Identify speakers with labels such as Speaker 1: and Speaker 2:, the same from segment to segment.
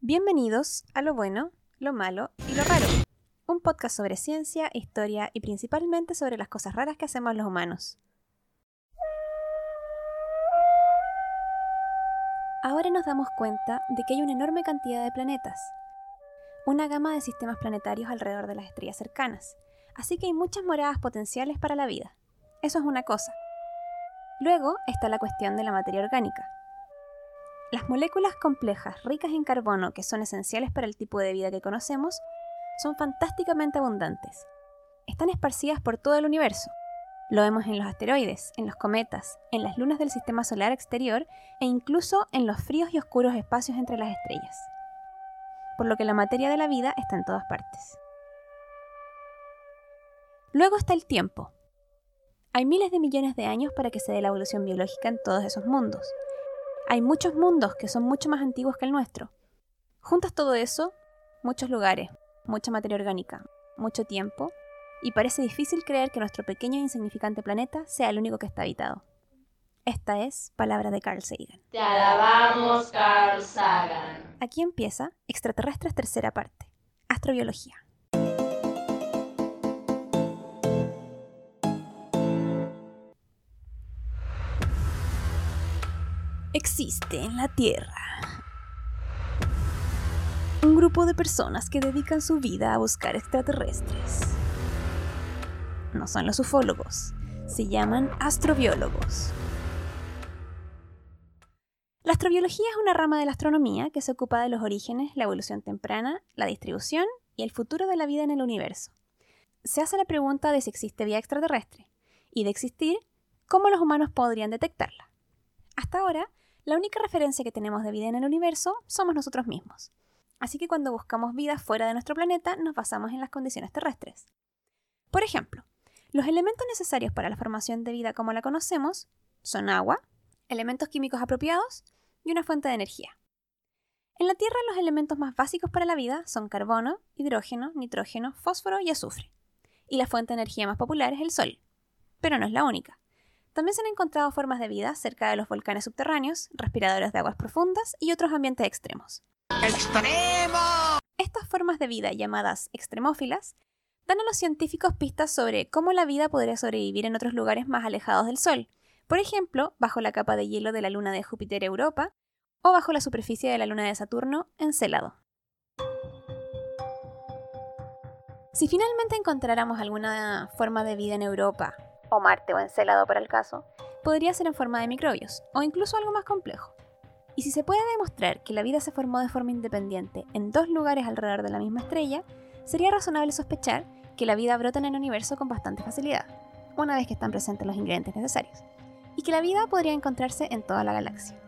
Speaker 1: Bienvenidos a Lo Bueno, Lo Malo y Lo Raro, un podcast sobre ciencia, historia y principalmente sobre las cosas raras que hacemos los humanos. Ahora nos damos cuenta de que hay una enorme cantidad de planetas, una gama de sistemas planetarios alrededor de las estrellas cercanas, así que hay muchas moradas potenciales para la vida. Eso es una cosa. Luego está la cuestión de la materia orgánica, las moléculas complejas ricas en carbono que son esenciales para el tipo de vida que conocemos son fantásticamente abundantes. Están esparcidas por todo el universo. Lo vemos en los asteroides, en los cometas, en las lunas del sistema solar exterior e incluso en los fríos y oscuros espacios entre las estrellas. Por lo que la materia de la vida está en todas partes. Luego está el tiempo. Hay miles de millones de años para que se dé la evolución biológica en todos esos mundos, hay muchos mundos que son mucho más antiguos que el nuestro. Juntas todo eso, muchos lugares, mucha materia orgánica, mucho tiempo, y parece difícil creer que nuestro pequeño e insignificante planeta sea el único que está habitado. Esta es palabra de Carl Sagan.
Speaker 2: Te alabamos, Carl Sagan.
Speaker 1: Aquí empieza Extraterrestres tercera parte, Astrobiología. Existe en la Tierra un grupo de personas que dedican su vida a buscar extraterrestres. No son los ufólogos, se llaman astrobiólogos. La astrobiología es una rama de la astronomía que se ocupa de los orígenes, la evolución temprana, la distribución y el futuro de la vida en el universo. Se hace la pregunta de si existe vida extraterrestre y de existir, cómo los humanos podrían detectarla. Hasta ahora, la única referencia que tenemos de vida en el universo somos nosotros mismos. Así que cuando buscamos vida fuera de nuestro planeta nos basamos en las condiciones terrestres. Por ejemplo, los elementos necesarios para la formación de vida como la conocemos son agua, elementos químicos apropiados y una fuente de energía. En la Tierra los elementos más básicos para la vida son carbono, hidrógeno, nitrógeno, fósforo y azufre. Y la fuente de energía más popular es el Sol. Pero no es la única. También se han encontrado formas de vida cerca de los volcanes subterráneos, respiradores de aguas profundas y otros ambientes extremos. ¡Extremo! Estas formas de vida llamadas extremófilas dan a los científicos pistas sobre cómo la vida podría sobrevivir en otros lugares más alejados del Sol, por ejemplo, bajo la capa de hielo de la luna de Júpiter Europa o bajo la superficie de la luna de Saturno, Encélado. Si finalmente encontráramos alguna forma de vida en Europa o Marte o Encelado para el caso, podría ser en forma de microbios, o incluso algo más complejo. Y si se puede demostrar que la vida se formó de forma independiente en dos lugares alrededor de la misma estrella, sería razonable sospechar que la vida brota en el universo con bastante facilidad, una vez que están presentes los ingredientes necesarios, y que la vida podría encontrarse en toda la galaxia.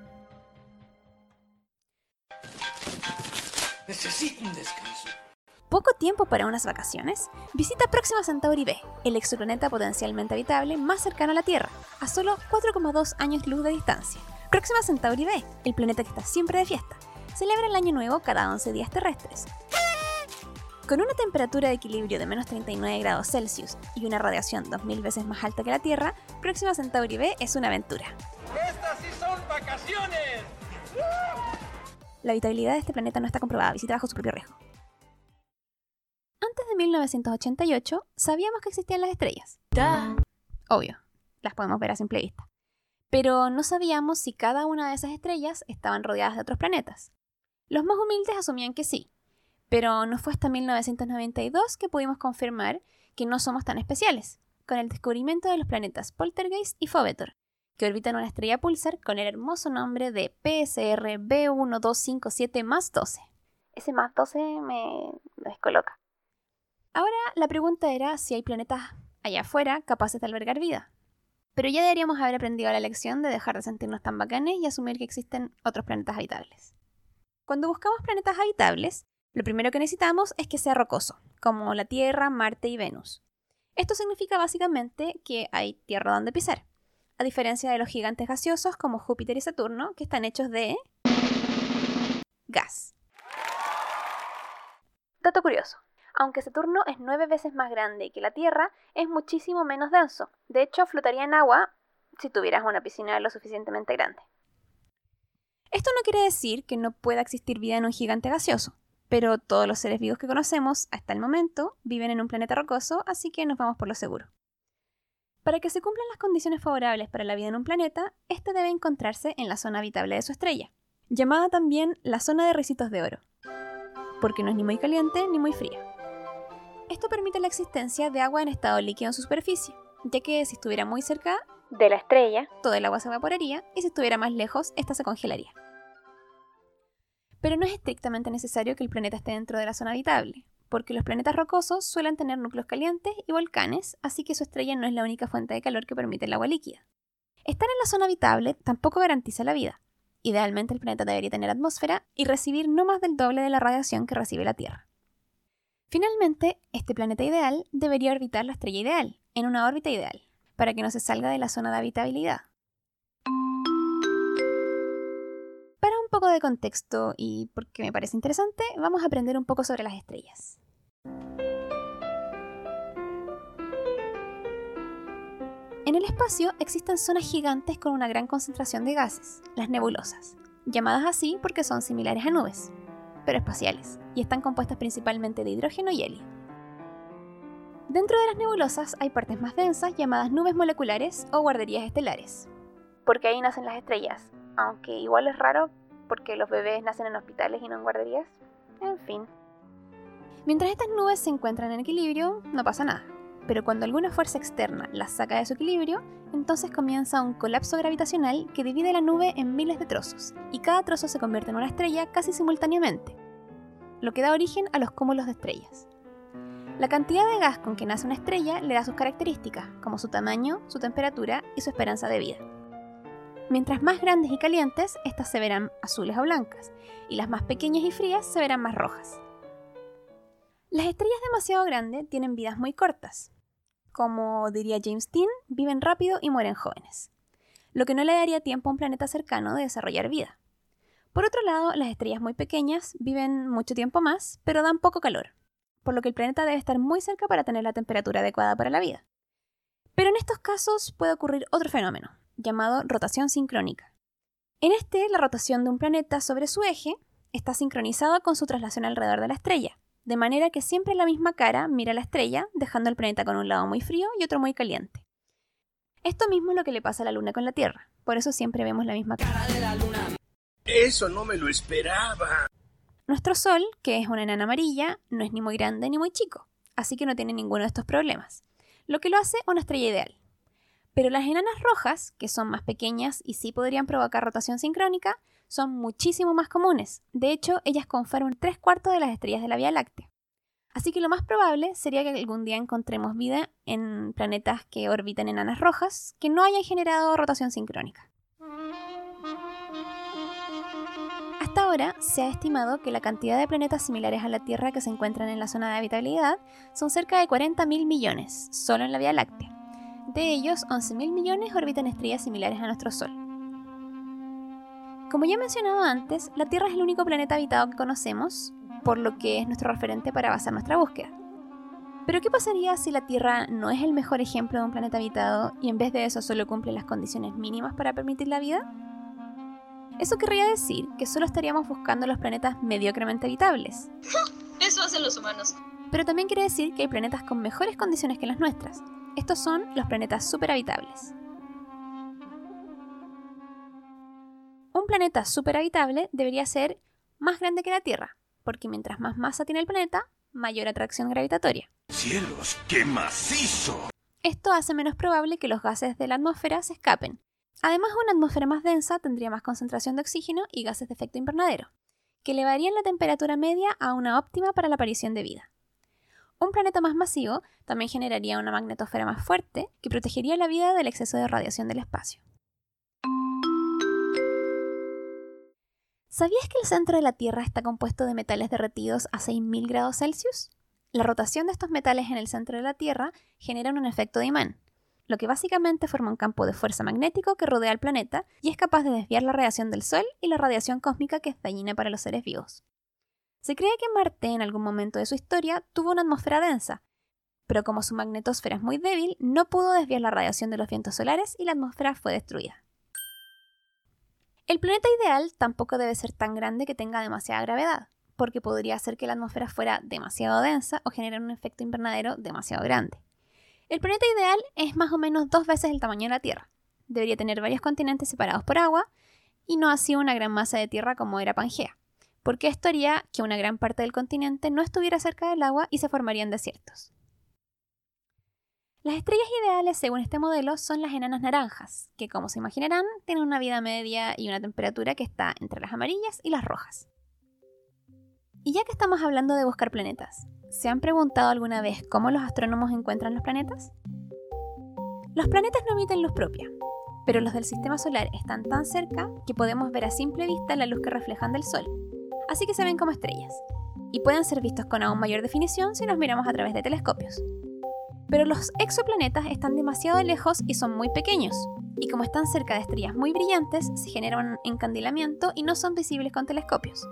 Speaker 3: Necesito un descanso
Speaker 1: poco tiempo para unas vacaciones, visita Próxima Centauri B, el exoplaneta potencialmente habitable más cercano a la Tierra, a solo 4,2 años luz de distancia. Próxima Centauri B, el planeta que está siempre de fiesta, celebra el año nuevo cada 11 días terrestres. Con una temperatura de equilibrio de menos 39 grados Celsius y una radiación 2000 veces más alta que la Tierra, Próxima Centauri B es una aventura.
Speaker 3: ¡Estas sí son vacaciones!
Speaker 1: La habitabilidad de este planeta no está comprobada, visita bajo su propio riesgo. Antes de 1988 sabíamos que existían las estrellas. Obvio, las podemos ver a simple vista. Pero no sabíamos si cada una de esas estrellas estaban rodeadas de otros planetas. Los más humildes asumían que sí, pero no fue hasta 1992 que pudimos confirmar que no somos tan especiales, con el descubrimiento de los planetas Poltergeist y Phobetor, que orbitan una estrella pulsar con el hermoso nombre de PSR B1257 más 12. Ese más 12 me descoloca. Ahora la pregunta era si hay planetas allá afuera capaces de albergar vida. Pero ya deberíamos haber aprendido la lección de dejar de sentirnos tan bacanes y asumir que existen otros planetas habitables. Cuando buscamos planetas habitables, lo primero que necesitamos es que sea rocoso, como la Tierra, Marte y Venus. Esto significa básicamente que hay tierra donde pisar, a diferencia de los gigantes gaseosos como Júpiter y Saturno, que están hechos de gas. Dato curioso aunque Saturno es nueve veces más grande que la Tierra, es muchísimo menos denso. De hecho, flotaría en agua si tuvieras una piscina lo suficientemente grande. Esto no quiere decir que no pueda existir vida en un gigante gaseoso, pero todos los seres vivos que conocemos hasta el momento viven en un planeta rocoso, así que nos vamos por lo seguro. Para que se cumplan las condiciones favorables para la vida en un planeta, este debe encontrarse en la zona habitable de su estrella, llamada también la zona de ricitos de oro, porque no es ni muy caliente ni muy fría. Esto permite la existencia de agua en estado líquido en su superficie, ya que si estuviera muy cerca de la estrella, todo el agua se evaporaría y si estuviera más lejos, esta se congelaría. Pero no es estrictamente necesario que el planeta esté dentro de la zona habitable, porque los planetas rocosos suelen tener núcleos calientes y volcanes, así que su estrella no es la única fuente de calor que permite el agua líquida. Estar en la zona habitable tampoco garantiza la vida. Idealmente el planeta debería tener atmósfera y recibir no más del doble de la radiación que recibe la Tierra. Finalmente, este planeta ideal debería orbitar la estrella ideal, en una órbita ideal, para que no se salga de la zona de habitabilidad. Para un poco de contexto y porque me parece interesante, vamos a aprender un poco sobre las estrellas. En el espacio existen zonas gigantes con una gran concentración de gases, las nebulosas, llamadas así porque son similares a nubes, pero espaciales, y están compuestas principalmente de hidrógeno y helio. Dentro de las nebulosas hay partes más densas llamadas nubes moleculares o guarderías estelares, porque ahí nacen las estrellas, aunque igual es raro porque los bebés nacen en hospitales y no en guarderías. En fin. Mientras estas nubes se encuentran en equilibrio, no pasa nada. Pero cuando alguna fuerza externa las saca de su equilibrio, entonces comienza un colapso gravitacional que divide la nube en miles de trozos, y cada trozo se convierte en una estrella casi simultáneamente, lo que da origen a los cúmulos de estrellas. La cantidad de gas con que nace una estrella le da sus características, como su tamaño, su temperatura y su esperanza de vida. Mientras más grandes y calientes, estas se verán azules o blancas, y las más pequeñas y frías se verán más rojas. Las estrellas demasiado grandes tienen vidas muy cortas. Como diría James Dean, viven rápido y mueren jóvenes, lo que no le daría tiempo a un planeta cercano de desarrollar vida. Por otro lado, las estrellas muy pequeñas viven mucho tiempo más, pero dan poco calor, por lo que el planeta debe estar muy cerca para tener la temperatura adecuada para la vida. Pero en estos casos puede ocurrir otro fenómeno, llamado rotación sincrónica. En este, la rotación de un planeta sobre su eje está sincronizada con su traslación alrededor de la estrella, de manera que siempre la misma cara mira la estrella, dejando el planeta con un lado muy frío y otro muy caliente. Esto mismo es lo que le pasa a la Luna con la Tierra, por eso siempre vemos la misma cara. de la Luna.
Speaker 3: Eso no me lo esperaba.
Speaker 1: Nuestro Sol, que es una enana amarilla, no es ni muy grande ni muy chico, así que no tiene ninguno de estos problemas, lo que lo hace una estrella ideal. Pero las enanas rojas, que son más pequeñas y sí podrían provocar rotación sincrónica, son muchísimo más comunes. De hecho, ellas conforman tres cuartos de las estrellas de la Vía Láctea. Así que lo más probable sería que algún día encontremos vida en planetas que orbitan enanas rojas que no hayan generado rotación sincrónica. Hasta ahora se ha estimado que la cantidad de planetas similares a la Tierra que se encuentran en la zona de habitabilidad son cerca de 40.000 millones, solo en la Vía Láctea. De ellos, 11.000 millones orbitan estrellas similares a nuestro Sol. Como ya he mencionado antes, la Tierra es el único planeta habitado que conocemos, por lo que es nuestro referente para basar nuestra búsqueda. Pero ¿qué pasaría si la Tierra no es el mejor ejemplo de un planeta habitado y en vez de eso solo cumple las condiciones mínimas para permitir la vida? Eso querría decir que solo estaríamos buscando los planetas mediocremente habitables.
Speaker 4: Eso hacen los humanos.
Speaker 1: Pero también quiere decir que hay planetas con mejores condiciones que las nuestras. Estos son los planetas superhabitables. Un planeta superhabitable debería ser más grande que la Tierra, porque mientras más masa tiene el planeta, mayor atracción gravitatoria.
Speaker 3: ¡Cielos, qué macizo!
Speaker 1: Esto hace menos probable que los gases de la atmósfera se escapen, Además, una atmósfera más densa tendría más concentración de oxígeno y gases de efecto invernadero, que elevarían la temperatura media a una óptima para la aparición de vida. Un planeta más masivo también generaría una magnetosfera más fuerte que protegería la vida del exceso de radiación del espacio. ¿Sabías que el centro de la Tierra está compuesto de metales derretidos a 6.000 grados Celsius? La rotación de estos metales en el centro de la Tierra genera un efecto de imán, lo que básicamente forma un campo de fuerza magnético que rodea al planeta y es capaz de desviar la radiación del Sol y la radiación cósmica que es dañina para los seres vivos. Se cree que Marte en algún momento de su historia tuvo una atmósfera densa, pero como su magnetosfera es muy débil, no pudo desviar la radiación de los vientos solares y la atmósfera fue destruida. El planeta ideal tampoco debe ser tan grande que tenga demasiada gravedad, porque podría hacer que la atmósfera fuera demasiado densa o generar un efecto invernadero demasiado grande. El planeta ideal es más o menos dos veces el tamaño de la Tierra. Debería tener varios continentes separados por agua y no así una gran masa de tierra como era Pangea, porque esto haría que una gran parte del continente no estuviera cerca del agua y se formarían desiertos. Las estrellas ideales, según este modelo, son las enanas naranjas, que como se imaginarán, tienen una vida media y una temperatura que está entre las amarillas y las rojas. Y ya que estamos hablando de buscar planetas, ¿se han preguntado alguna vez cómo los astrónomos encuentran los planetas? Los planetas no emiten luz propia, pero los del sistema solar están tan cerca que podemos ver a simple vista la luz que reflejan del Sol, así que se ven como estrellas, y pueden ser vistos con aún mayor definición si nos miramos a través de telescopios. Pero los exoplanetas están demasiado lejos y son muy pequeños, y como están cerca de estrellas muy brillantes, se genera un encandilamiento y no son visibles con telescopios.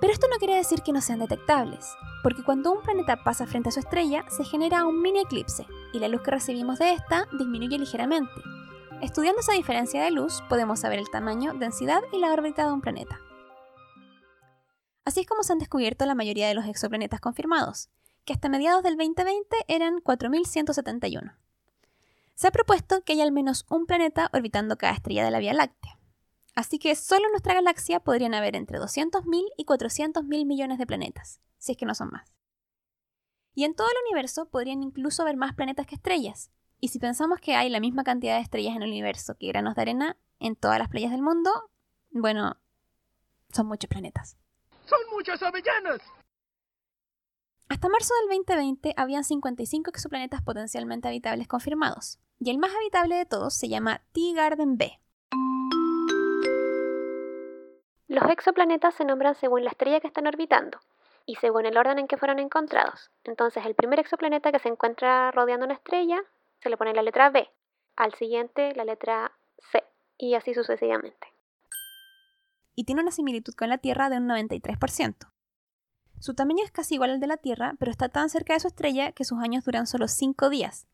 Speaker 1: Pero esto no quiere decir que no sean detectables, porque cuando un planeta pasa frente a su estrella, se genera un mini eclipse, y la luz que recibimos de esta disminuye ligeramente. Estudiando esa diferencia de luz, podemos saber el tamaño, densidad y la órbita de un planeta. Así es como se han descubierto la mayoría de los exoplanetas confirmados, que hasta mediados del 2020 eran 4.171. Se ha propuesto que haya al menos un planeta orbitando cada estrella de la Vía Láctea. Así que solo en nuestra galaxia podrían haber entre 200.000 y 400.000 millones de planetas, si es que no son más. Y en todo el universo podrían incluso haber más planetas que estrellas. Y si pensamos que hay la misma cantidad de estrellas en el universo que granos de arena en todas las playas del mundo, bueno, son muchos planetas.
Speaker 3: ¡Son muchas avellanas!
Speaker 1: Hasta marzo del 2020 habían 55 exoplanetas potencialmente habitables confirmados, y el más habitable de todos se llama T-Garden B. Los exoplanetas se nombran según la estrella que están orbitando y según el orden en que fueron encontrados. Entonces, el primer exoplaneta que se encuentra rodeando una estrella se le pone la letra B, al siguiente la letra C, y así sucesivamente. Y tiene una similitud con la Tierra de un 93%. Su tamaño es casi igual al de la Tierra, pero está tan cerca de su estrella que sus años duran solo 5 días.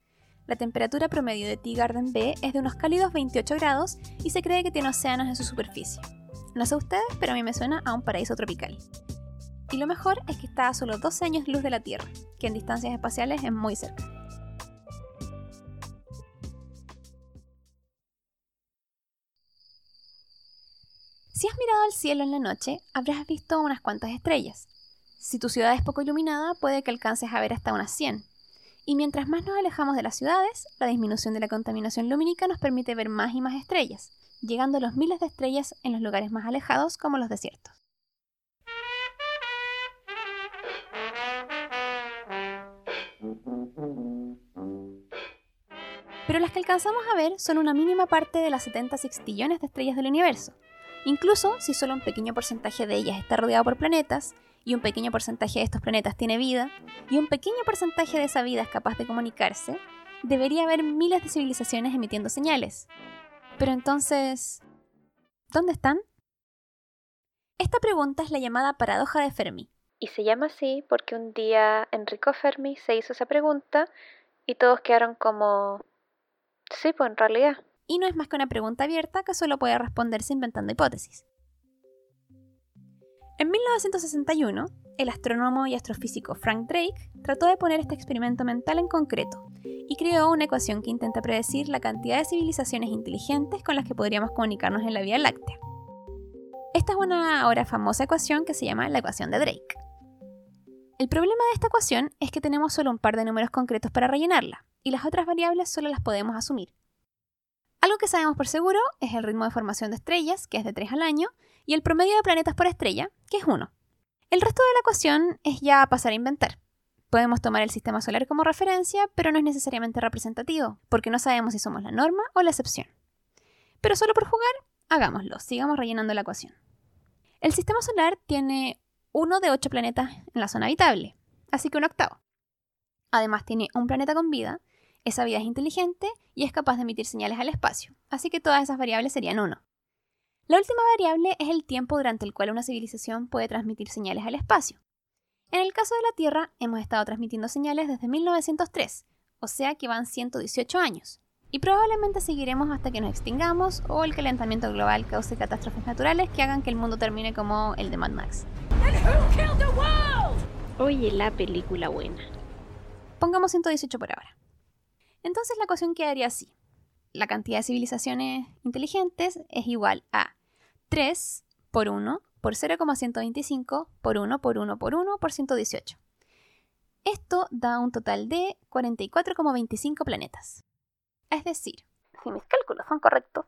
Speaker 1: La temperatura promedio de T Garden B es de unos cálidos 28 grados y se cree que tiene océanos en su superficie. No sé ustedes, pero a mí me suena a un paraíso tropical. Y lo mejor es que está a solo 12 años luz de la Tierra, que en distancias espaciales es muy cerca. Si has mirado al cielo en la noche, habrás visto unas cuantas estrellas. Si tu ciudad es poco iluminada, puede que alcances a ver hasta unas 100. Y mientras más nos alejamos de las ciudades, la disminución de la contaminación lumínica nos permite ver más y más estrellas, llegando a los miles de estrellas en los lugares más alejados como los desiertos. Pero las que alcanzamos a ver son una mínima parte de las 70 sextillones de estrellas del universo. Incluso si solo un pequeño porcentaje de ellas está rodeado por planetas, y un pequeño porcentaje de estos planetas tiene vida, y un pequeño porcentaje de esa vida es capaz de comunicarse, debería haber miles de civilizaciones emitiendo señales. Pero entonces, ¿dónde están? Esta pregunta es la llamada paradoja de Fermi. Y se llama así porque un día Enrico Fermi se hizo esa pregunta y todos quedaron como... Sí, pues en realidad. Y no es más que una pregunta abierta que solo puede responderse inventando hipótesis. En 1961, el astrónomo y astrofísico Frank Drake trató de poner este experimento mental en concreto y creó una ecuación que intenta predecir la cantidad de civilizaciones inteligentes con las que podríamos comunicarnos en la Vía Láctea. Esta es una ahora famosa ecuación que se llama la ecuación de Drake. El problema de esta ecuación es que tenemos solo un par de números concretos para rellenarla, y las otras variables solo las podemos asumir. Algo que sabemos por seguro es el ritmo de formación de estrellas, que es de 3 al año, y el promedio de planetas por estrella, que es 1. El resto de la ecuación es ya pasar a inventar. Podemos tomar el sistema solar como referencia, pero no es necesariamente representativo, porque no sabemos si somos la norma o la excepción. Pero solo por jugar, hagámoslo, sigamos rellenando la ecuación. El sistema solar tiene uno de 8 planetas en la zona habitable, así que un octavo. Además tiene un planeta con vida, esa vida es inteligente y es capaz de emitir señales al espacio, así que todas esas variables serían 1. La última variable es el tiempo durante el cual una civilización puede transmitir señales al espacio. En el caso de la Tierra, hemos estado transmitiendo señales desde 1903, o sea que van 118 años. y probablemente seguiremos hasta que nos extingamos o el calentamiento global cause catástrofes naturales que hagan que el mundo termine como el de Mad Max.
Speaker 5: Oye, la película buena.
Speaker 1: Pongamos 118 por ahora. Entonces la ecuación quedaría así. La cantidad de civilizaciones inteligentes es igual a 3 por 1 por 0,125 por 1 por 1 por 1 por 118. Esto da un total de 44,25 planetas. Es decir, si mis cálculos son correctos,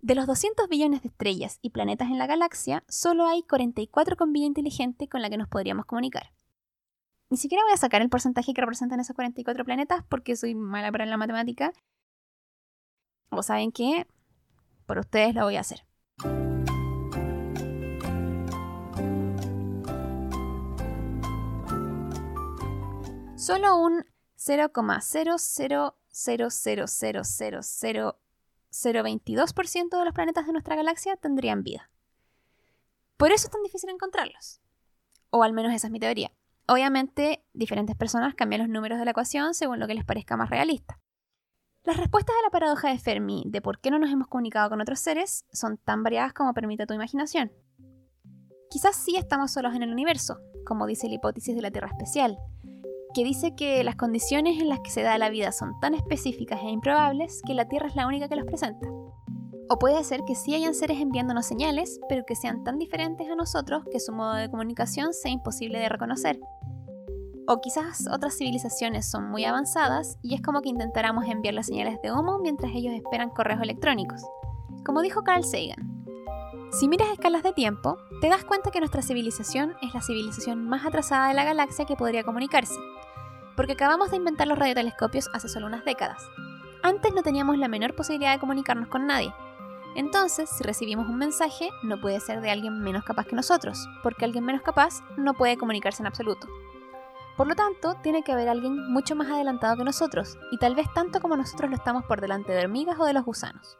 Speaker 1: de los 200 billones de estrellas y planetas en la galaxia, solo hay 44 con vida inteligente con la que nos podríamos comunicar. Ni siquiera voy a sacar el porcentaje que representan esos 44 planetas porque soy mala para la matemática. O saben qué, por ustedes lo voy a hacer. Solo un 0,000000022% de los planetas de nuestra galaxia tendrían vida. Por eso es tan difícil encontrarlos. O al menos esa es mi teoría. Obviamente, diferentes personas cambian los números de la ecuación según lo que les parezca más realista. Las respuestas a la paradoja de Fermi de por qué no nos hemos comunicado con otros seres son tan variadas como permite tu imaginación. Quizás sí estamos solos en el universo, como dice la hipótesis de la Tierra especial, que dice que las condiciones en las que se da la vida son tan específicas e improbables que la Tierra es la única que los presenta. O puede ser que sí hayan seres enviándonos señales, pero que sean tan diferentes a nosotros que su modo de comunicación sea imposible de reconocer. O quizás otras civilizaciones son muy avanzadas y es como que intentáramos enviar las señales de humo mientras ellos esperan correos electrónicos. Como dijo Carl Sagan, si miras escalas de tiempo, te das cuenta que nuestra civilización es la civilización más atrasada de la galaxia que podría comunicarse, porque acabamos de inventar los radiotelescopios hace solo unas décadas. Antes no teníamos la menor posibilidad de comunicarnos con nadie. Entonces, si recibimos un mensaje, no puede ser de alguien menos capaz que nosotros, porque alguien menos capaz no puede comunicarse en absoluto. Por lo tanto, tiene que haber alguien mucho más adelantado que nosotros, y tal vez tanto como nosotros lo estamos por delante de hormigas o de los gusanos.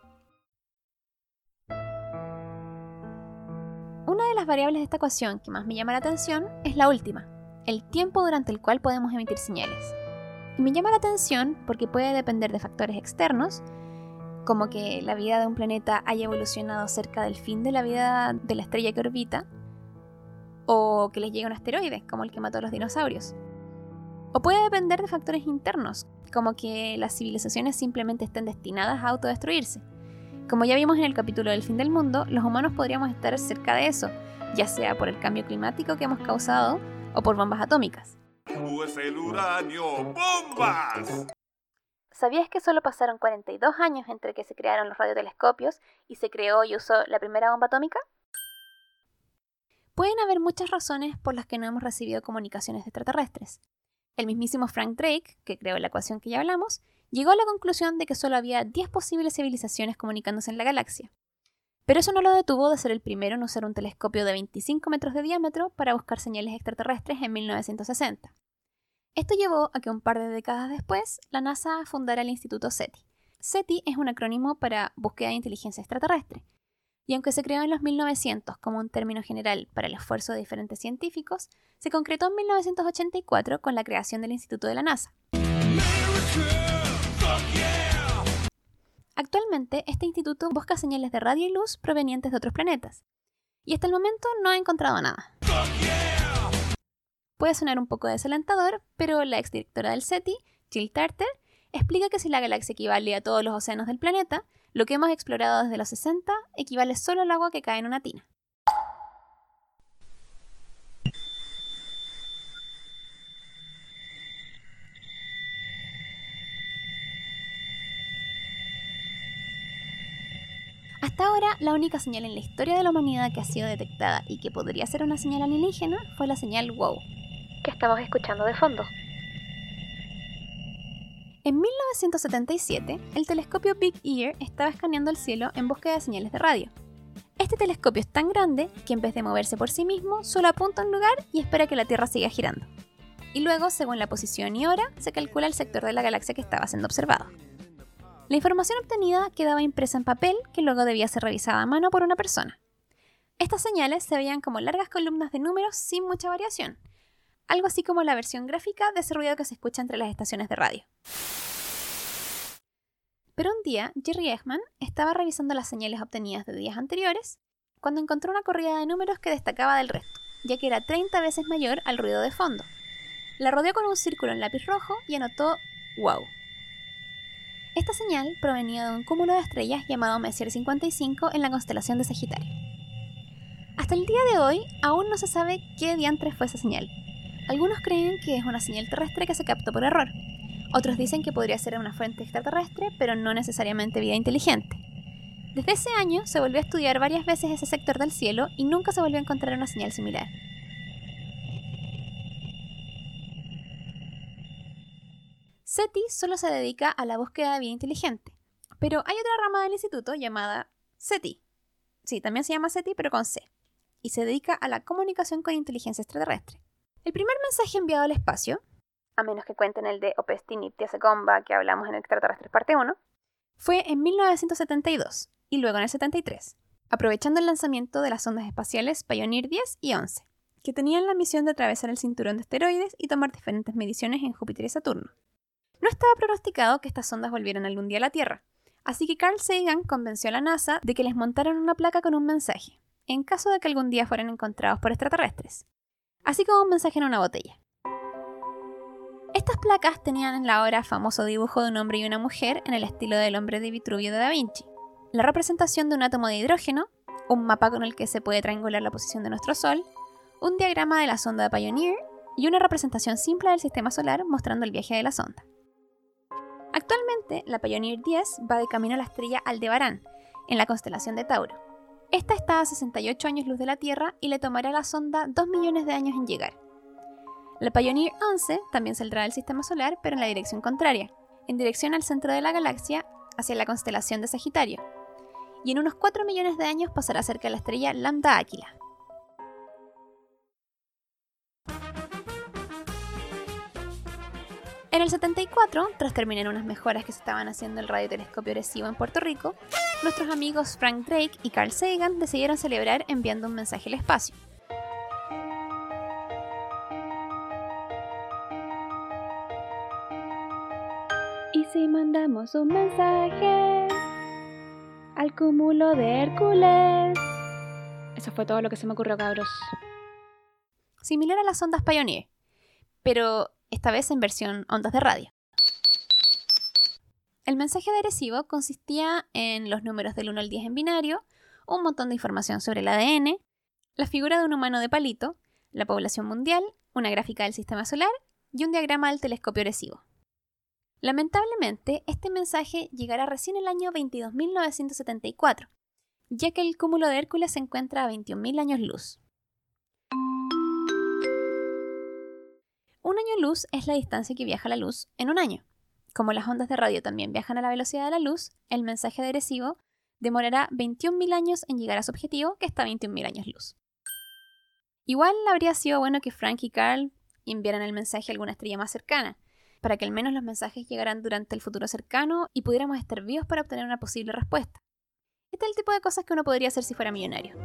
Speaker 1: Una de las variables de esta ecuación que más me llama la atención es la última, el tiempo durante el cual podemos emitir señales. Y me llama la atención porque puede depender de factores externos, como que la vida de un planeta haya evolucionado cerca del fin de la vida de la estrella que orbita, o que les llegue un asteroide, como el que mató a los dinosaurios. O puede depender de factores internos, como que las civilizaciones simplemente estén destinadas a autodestruirse. Como ya vimos en el capítulo del fin del mundo, los humanos podríamos estar cerca de eso, ya sea por el cambio climático que hemos causado o por bombas atómicas.
Speaker 3: el uranio! ¡Bombas!
Speaker 1: ¿Sabías que solo pasaron 42 años entre que se crearon los radiotelescopios y se creó y usó la primera bomba atómica? Pueden haber muchas razones por las que no hemos recibido comunicaciones extraterrestres. El mismísimo Frank Drake, que creó la ecuación que ya hablamos, llegó a la conclusión de que solo había 10 posibles civilizaciones comunicándose en la galaxia. Pero eso no lo detuvo de ser el primero en usar un telescopio de 25 metros de diámetro para buscar señales extraterrestres en 1960. Esto llevó a que un par de décadas después la NASA fundara el Instituto SETI. SETI es un acrónimo para Búsqueda de Inteligencia Extraterrestre, y aunque se creó en los 1900 como un término general para el esfuerzo de diferentes científicos, se concretó en 1984 con la creación del Instituto de la NASA. Actualmente, este instituto busca señales de radio y luz provenientes de otros planetas, y hasta el momento no ha encontrado nada. Puede sonar un poco desalentador, pero la exdirectora del SETI, Jill Tarter, explica que si la galaxia equivale a todos los océanos del planeta, lo que hemos explorado desde los 60 equivale solo al agua que cae en una tina. Hasta ahora, la única señal en la historia de la humanidad que ha sido detectada y que podría ser una señal alienígena fue la señal WOW, que estamos escuchando de fondo. En 1977, el telescopio Big Ear estaba escaneando el cielo en búsqueda de señales de radio. Este telescopio es tan grande que en vez de moverse por sí mismo, solo apunta a un lugar y espera que la Tierra siga girando. Y luego, según la posición y hora, se calcula el sector de la galaxia que estaba siendo observado. La información obtenida quedaba impresa en papel que luego debía ser revisada a mano por una persona. Estas señales se veían como largas columnas de números sin mucha variación, algo así como la versión gráfica de ese ruido que se escucha entre las estaciones de radio. Pero un día, Jerry Eggman estaba revisando las señales obtenidas de días anteriores cuando encontró una corrida de números que destacaba del resto, ya que era 30 veces mayor al ruido de fondo. La rodeó con un círculo en lápiz rojo y anotó wow. Esta señal provenía de un cúmulo de estrellas llamado Messier 55 en la constelación de Sagitario. Hasta el día de hoy aún no se sabe qué diantre fue esa señal. Algunos creen que es una señal terrestre que se captó por error, otros dicen que podría ser una fuente extraterrestre, pero no necesariamente vida inteligente. Desde ese año se volvió a estudiar varias veces ese sector del cielo y nunca se volvió a encontrar una señal similar. SETI solo se dedica a la búsqueda de vida inteligente, pero hay otra rama del instituto llamada SETI. Sí, también se llama SETI, pero con C, y se dedica a la comunicación con inteligencia extraterrestre. El primer mensaje enviado al espacio a menos que cuenten el de Opestini Comba que hablamos en Extraterrestres parte 1, fue en 1972 y luego en el 73, aprovechando el lanzamiento de las ondas espaciales Pioneer 10 y 11, que tenían la misión de atravesar el cinturón de asteroides y tomar diferentes mediciones en Júpiter y Saturno. No estaba pronosticado que estas ondas volvieran algún día a la Tierra, así que Carl Sagan convenció a la NASA de que les montaran una placa con un mensaje, en caso de que algún día fueran encontrados por extraterrestres, así como un mensaje en una botella. Estas placas tenían en la obra famoso dibujo de un hombre y una mujer en el estilo del hombre de Vitruvio de Da Vinci, la representación de un átomo de hidrógeno, un mapa con el que se puede triangular la posición de nuestro Sol, un diagrama de la sonda de Pioneer y una representación simple del sistema solar mostrando el viaje de la sonda. Actualmente, la Pioneer 10 va de camino a la estrella Aldebarán, en la constelación de Tauro. Esta está a 68 años luz de la Tierra y le tomará a la sonda 2 millones de años en llegar. La Pioneer 11 también saldrá del sistema solar, pero en la dirección contraria, en dirección al centro de la galaxia, hacia la constelación de Sagitario, y en unos 4 millones de años pasará cerca de la estrella Lambda Aquila. En el 74, tras terminar unas mejoras que se estaban haciendo el radiotelescopio Arecibo en Puerto Rico, nuestros amigos Frank Drake y Carl Sagan decidieron celebrar enviando un mensaje al espacio. si mandamos un mensaje al cúmulo de Hércules. Eso fue todo lo que se me ocurrió, cabros. Similar a las ondas Pioneer, pero esta vez en versión ondas de radio. El mensaje adhesivo consistía en los números del 1 al 10 en binario, un montón de información sobre el ADN, la figura de un humano de palito, la población mundial, una gráfica del sistema solar y un diagrama del telescopio adhesivo. Lamentablemente, este mensaje llegará recién el año 22.974, ya que el cúmulo de Hércules se encuentra a 21.000 años luz. Un año luz es la distancia que viaja la luz en un año. Como las ondas de radio también viajan a la velocidad de la luz, el mensaje adhesivo demorará 21.000 años en llegar a su objetivo, que está a 21.000 años luz. Igual habría sido bueno que Frank y Carl enviaran el mensaje a alguna estrella más cercana, para que al menos los mensajes llegaran durante el futuro cercano y pudiéramos estar vivos para obtener una posible respuesta. Este es el tipo de cosas que uno podría hacer si fuera millonario.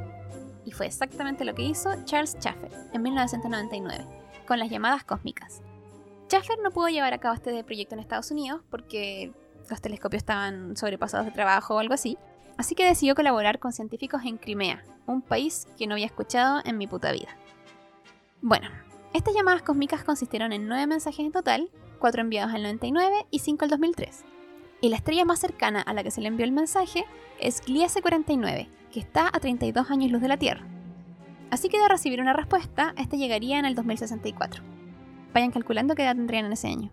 Speaker 1: Y fue exactamente lo que hizo Charles Schaffer en 1999, con las llamadas cósmicas. Schaffer no pudo llevar a cabo este proyecto en Estados Unidos porque los telescopios estaban sobrepasados de trabajo o algo así, así que decidió colaborar con científicos en Crimea, un país que no había escuchado en mi puta vida. Bueno, estas llamadas cósmicas consistieron en nueve mensajes en total 4 enviados al 99 y 5 al 2003. Y la estrella más cercana a la que se le envió el mensaje es Gliese 49, que está a 32 años luz de la Tierra. Así que de recibir una respuesta, esta llegaría en el 2064. Vayan calculando qué edad tendrían en ese año.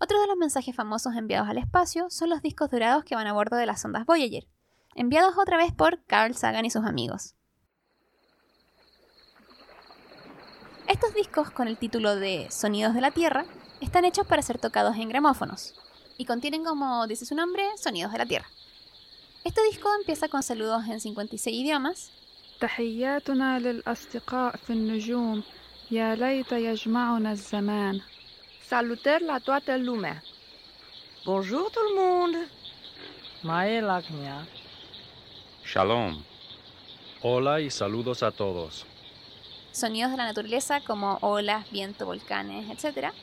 Speaker 1: Otro de los mensajes famosos enviados al espacio son los discos dorados que van a bordo de las sondas Voyager, enviados otra vez por Carl Sagan y sus amigos. Estos discos, con el título de Sonidos de la Tierra, están hechos para ser tocados en gramófonos y contienen, como dice su nombre, sonidos de la Tierra. Este disco empieza con saludos en 56 idiomas.
Speaker 6: تحياتنا للأصدقاء في النجوم يا ليت يجمعنا الزمان
Speaker 7: Salutaire la toată lumea. Bonjour tout le monde.
Speaker 8: Maelagnia.
Speaker 9: Shalom. Hola y saludos a todos
Speaker 1: sonidos de la naturaleza como olas, viento, volcanes, etc.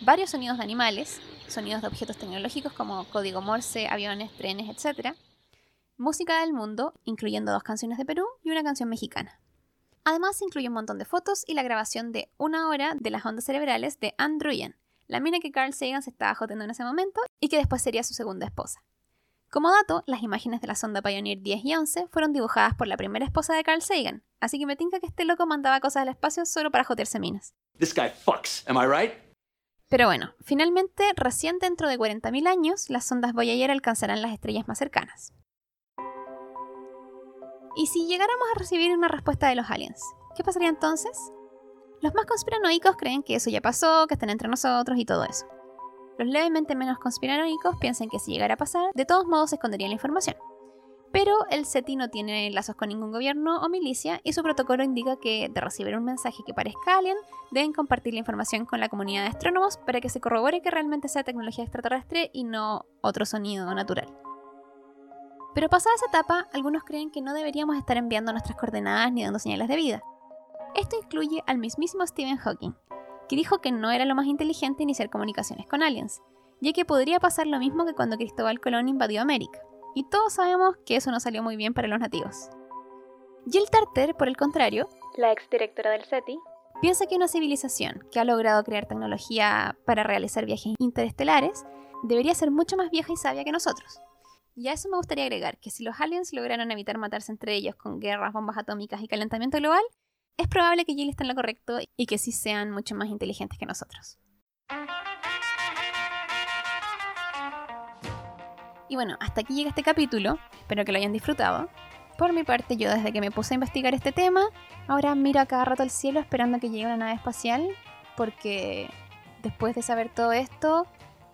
Speaker 1: Varios sonidos de animales, sonidos de objetos tecnológicos como código Morse, aviones, trenes, etc. Música del mundo, incluyendo dos canciones de Perú y una canción mexicana. Además, incluye un montón de fotos y la grabación de una hora de las ondas cerebrales de Anne Druyan, la mina que Carl Sagan se estaba joteando en ese momento y que después sería su segunda esposa. Como dato, las imágenes de la sonda Pioneer 10 y 11 fueron dibujadas por la primera esposa de Carl Sagan, así que me tinca que este loco mandaba cosas al espacio solo para jotearse minas.
Speaker 10: This guy fucks, am I right?
Speaker 1: Pero bueno, finalmente, recién dentro de 40.000 años, las sondas Voyager alcanzarán las estrellas más cercanas. ¿Y si llegáramos a recibir una respuesta de los aliens? ¿Qué pasaría entonces? Los más conspiranoicos creen que eso ya pasó, que están entre nosotros y todo eso. Los levemente menos conspiranoicos piensan que si llegara a pasar, de todos modos se escondería la información. Pero el SETI no tiene lazos con ningún gobierno o milicia y su protocolo indica que de recibir un mensaje que parezca alien, deben compartir la información con la comunidad de astrónomos para que se corrobore que realmente sea tecnología extraterrestre y no otro sonido natural. Pero pasada esa etapa, algunos creen que no deberíamos estar enviando nuestras coordenadas ni dando señales de vida. Esto incluye al mismísimo Stephen Hawking, que dijo que no era lo más inteligente iniciar comunicaciones con aliens, ya que podría pasar lo mismo que cuando Cristóbal Colón invadió América, y todos sabemos que eso no salió muy bien para los nativos. Jill Tarter, por el contrario,
Speaker 5: la exdirectora del SETI,
Speaker 1: piensa que una civilización que ha logrado crear tecnología para realizar viajes interestelares debería ser mucho más vieja y sabia que nosotros. Y a eso me gustaría agregar que si los aliens lograron evitar matarse entre ellos con guerras, bombas atómicas y calentamiento global, es probable que Jill esté en lo correcto y que sí sean mucho más inteligentes que nosotros. Y bueno, hasta aquí llega este capítulo, espero que lo hayan disfrutado. Por mi parte, yo desde que me puse a investigar este tema, ahora miro a cada rato al cielo esperando que llegue una nave espacial, porque después de saber todo esto,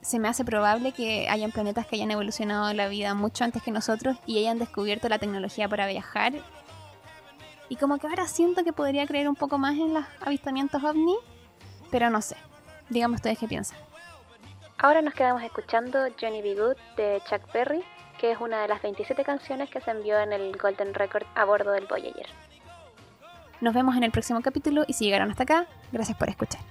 Speaker 1: se me hace probable que hayan planetas que hayan evolucionado la vida mucho antes que nosotros y hayan descubierto la tecnología para viajar. Y como que ahora siento que podría creer un poco más en los avistamientos ovni, pero no sé. Díganme ustedes qué piensan.
Speaker 5: Ahora nos quedamos escuchando Johnny B. Good de Chuck Berry, que es una de las 27 canciones que se envió en el Golden Record a bordo del Voyager.
Speaker 1: Nos vemos en el próximo capítulo y si llegaron hasta acá, gracias por escuchar.